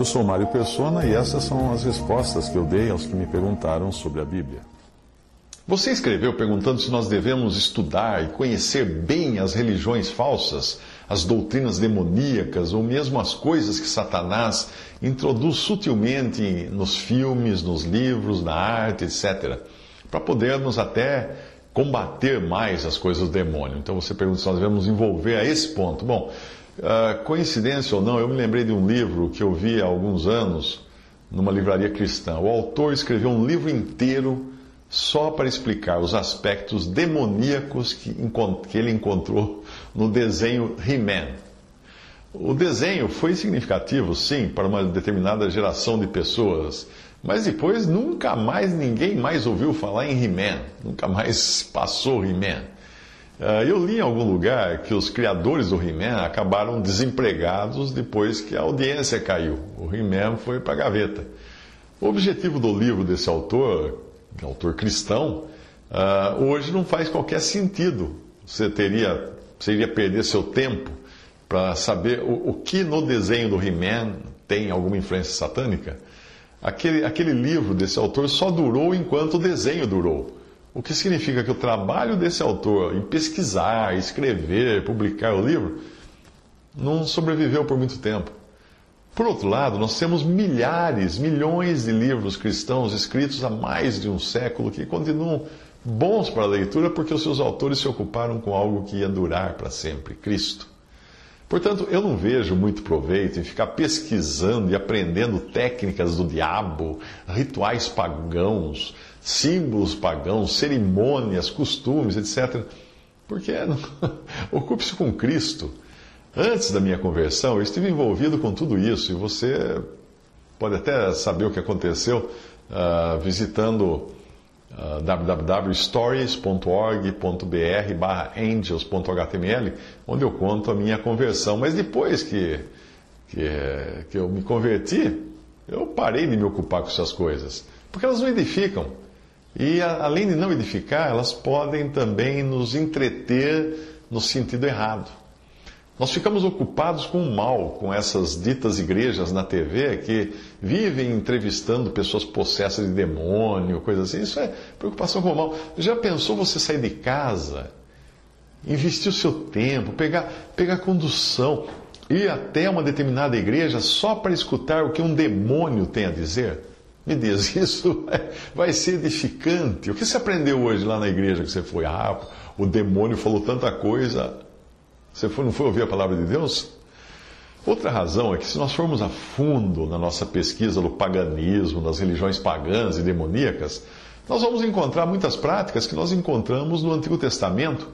Eu sou Mário Persona e essas são as respostas que eu dei aos que me perguntaram sobre a Bíblia. Você escreveu perguntando se nós devemos estudar e conhecer bem as religiões falsas, as doutrinas demoníacas ou mesmo as coisas que Satanás introduz sutilmente nos filmes, nos livros, na arte, etc., para podermos até combater mais as coisas do demônio. Então você pergunta se nós devemos envolver a esse ponto. Bom, uh, coincidência ou não, eu me lembrei de um livro que eu vi há alguns anos numa livraria cristã. O autor escreveu um livro inteiro só para explicar os aspectos demoníacos que, que ele encontrou no desenho He-Man. O desenho foi significativo, sim, para uma determinada geração de pessoas, mas depois nunca mais ninguém mais ouviu falar em He-Man, nunca mais passou He-Man. Ah, eu li em algum lugar que os criadores do He-Man acabaram desempregados depois que a audiência caiu. O He-Man foi para a gaveta. O objetivo do livro desse autor autor cristão, uh, hoje não faz qualquer sentido. Você teria, você iria perder seu tempo para saber o, o, que no desenho do He-Man tem alguma influência satânica. Aquele, aquele livro desse autor só durou enquanto o desenho durou. O que significa que o trabalho desse autor em pesquisar, escrever, publicar o livro, não sobreviveu por muito tempo. Por outro lado, nós temos milhares, milhões de livros cristãos escritos há mais de um século que continuam bons para a leitura porque os seus autores se ocuparam com algo que ia durar para sempre Cristo. Portanto, eu não vejo muito proveito em ficar pesquisando e aprendendo técnicas do diabo, rituais pagãos, símbolos pagãos, cerimônias, costumes, etc. Porque ocupe-se com Cristo. Antes da minha conversão, eu estive envolvido com tudo isso e você pode até saber o que aconteceu uh, visitando uh, www.stories.org.br angels.html, onde eu conto a minha conversão. Mas depois que, que, que eu me converti, eu parei de me ocupar com essas coisas, porque elas não edificam. E a, além de não edificar, elas podem também nos entreter no sentido errado. Nós ficamos ocupados com o mal, com essas ditas igrejas na TV que vivem entrevistando pessoas possessas de demônio, coisas assim. Isso é preocupação com o mal. Já pensou você sair de casa, investir o seu tempo, pegar, pegar condução, ir até uma determinada igreja só para escutar o que um demônio tem a dizer? Me diz, isso vai ser edificante. O que você aprendeu hoje lá na igreja que você foi? Ah, o demônio falou tanta coisa. Você não foi ouvir a palavra de Deus? Outra razão é que, se nós formos a fundo na nossa pesquisa do paganismo, das religiões pagãs e demoníacas, nós vamos encontrar muitas práticas que nós encontramos no Antigo Testamento,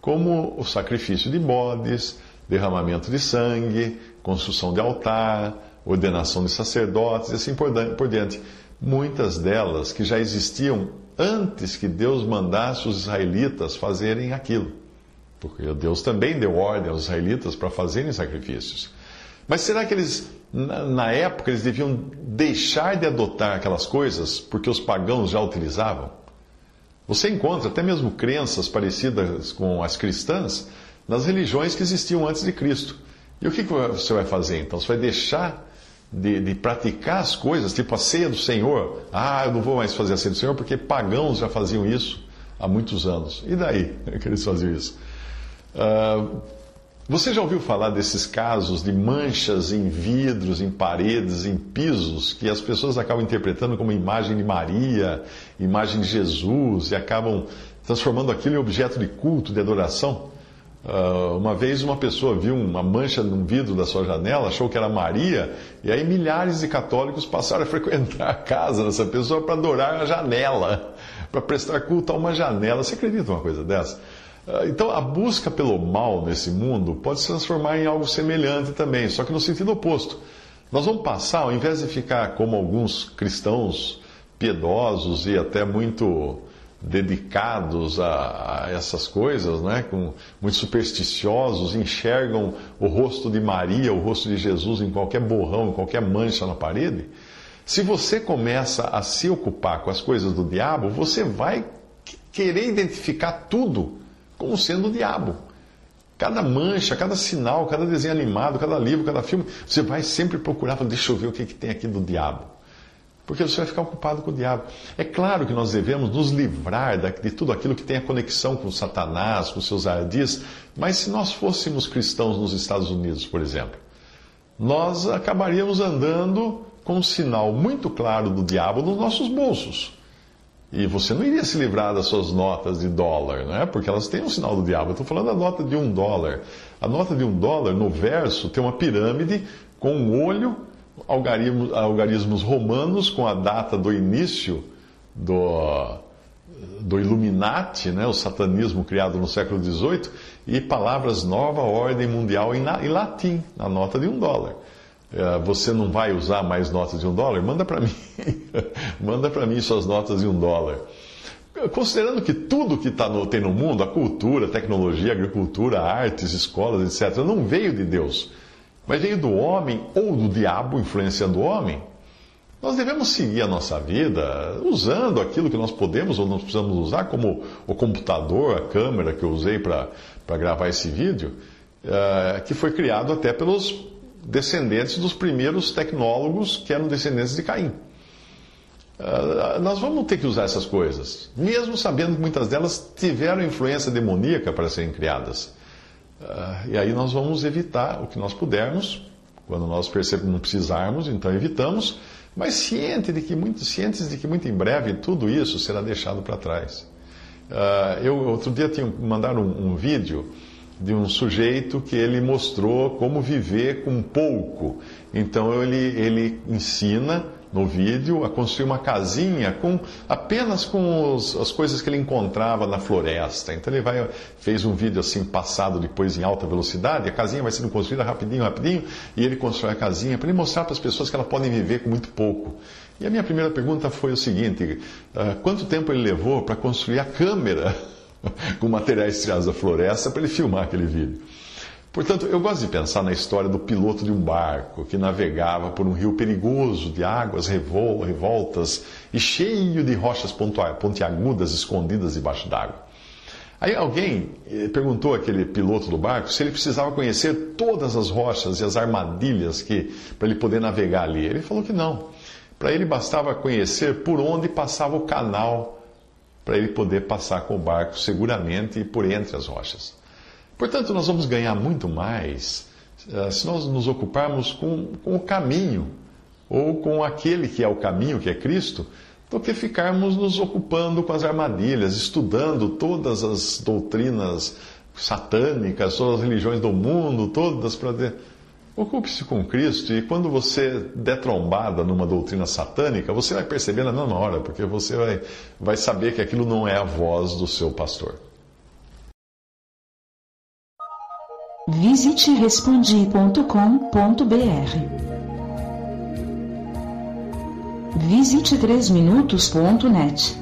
como o sacrifício de bodes, derramamento de sangue, construção de altar, ordenação de sacerdotes e assim por diante. Muitas delas que já existiam antes que Deus mandasse os israelitas fazerem aquilo. Porque Deus também deu ordem aos israelitas para fazerem sacrifícios. Mas será que eles, na época, eles deviam deixar de adotar aquelas coisas porque os pagãos já utilizavam? Você encontra até mesmo crenças parecidas com as cristãs nas religiões que existiam antes de Cristo. E o que você vai fazer então? Você vai deixar de, de, praticar as coisas, tipo a ceia do Senhor? Ah, eu não vou mais fazer a ceia do Senhor porque pagãos já faziam isso há muitos anos. E daí que eles faziam isso? Uh, você já ouviu falar desses casos de manchas em vidros, em paredes, em pisos, que as pessoas acabam interpretando como imagem de Maria, imagem de Jesus, e acabam transformando aquilo em objeto de culto, de adoração? Uh, uma vez uma pessoa viu uma mancha no vidro da sua janela, achou que era Maria, e aí milhares de católicos passaram a frequentar a casa dessa pessoa para adorar a janela, para prestar culto a uma janela. Você acredita uma coisa dessa? Ah, então, a busca pelo mal nesse mundo pode se transformar em algo semelhante também, só que no sentido oposto. Nós vamos passar, ao invés de ficar como alguns cristãos piedosos e até muito dedicados a, a, essas coisas, né? Com, muito supersticiosos, enxergam o rosto de Maria, o rosto de Jesus em qualquer borrão, em qualquer mancha na parede. Se você começa a se ocupar com as coisas do diabo, você vai querer identificar tudo como sendo o diabo. Cada mancha, cada sinal, cada desenho animado, cada livro, cada filme, você vai sempre procurar, deixa eu ver o que, que tem aqui do diabo. Porque você vai ficar ocupado com o diabo. É claro que nós devemos nos livrar de tudo aquilo que tem a conexão com Satanás, com seus ardis, mas se nós fôssemos cristãos nos Estados Unidos, por exemplo, nós acabaríamos andando com um sinal muito claro do diabo nos nossos bolsos. E você não iria se livrar das suas notas de dólar, não é? Porque elas têm um sinal do diabo. Eu estou falando da nota de um dólar. A nota de um dólar, no verso, tem uma pirâmide com um olho, algarismos, algarismos romanos com a data do início do, do Illuminati, né? o satanismo criado no século XVIII, e palavras nova ordem mundial em, em latim, na nota de um dólar. É, você não vai usar mais notas de um dólar? Manda para mim. Manda para mim suas notas de um dólar. Considerando que tudo que tá no, tem no mundo, a cultura, a tecnologia, a agricultura, artes, escolas, etc., não veio de Deus, mas veio do homem ou do diabo influenciando o homem, nós devemos seguir a nossa vida usando aquilo que nós podemos ou nós precisamos usar, como o computador, a câmera que eu usei para gravar esse vídeo, uh, que foi criado até pelos descendentes dos primeiros tecnólogos que eram descendentes de Caim. Uh, nós vamos ter que usar essas coisas, mesmo sabendo que muitas delas tiveram influência demoníaca para serem criadas. Uh, e aí nós vamos evitar o que nós pudermos, quando nós percebemos não precisarmos, então evitamos, mas ciente de que muito, cientes de que muito em breve tudo isso será deixado para trás. Uh, eu outro dia tinha mandaram um, um vídeo de um sujeito que ele mostrou como viver com pouco. Então ele, ele ensina no vídeo a construir uma casinha com apenas com os, as coisas que ele encontrava na floresta. Então ele vai fez um vídeo assim passado depois em alta velocidade, a casinha vai sendo construída rapidinho, rapidinho, e ele constrói a casinha para ele mostrar para as pessoas que elas podem viver com muito pouco. E a minha primeira pergunta foi o seguinte: uh, quanto tempo ele levou para construir a câmera? com materiais tirados da floresta para ele filmar aquele vídeo. Portanto, eu gosto de pensar na história do piloto de um barco que navegava por um rio perigoso, de águas revol revoltas e cheio de rochas pontiagudas escondidas debaixo d'água. Aí alguém eh, perguntou àquele piloto do barco se ele precisava conhecer todas as rochas e as armadilhas que para ele poder navegar ali. Ele falou que não. Para ele bastava conhecer por onde passava o canal para ele poder passar com o barco seguramente por entre as rochas. Portanto, nós vamos ganhar muito mais uh, se nós nos ocuparmos com, com o caminho, ou com aquele que é o caminho, que é Cristo, do que ficarmos nos ocupando com as armadilhas, estudando todas as doutrinas satânicas, todas as religiões do mundo, todas para Ocupe-se com Cristo e quando você der trombada numa doutrina satânica, você vai perceber na mesma hora, porque você vai, vai saber que aquilo não é a voz do seu pastor. Visite respondi.com.br. Visite 3minutos.net.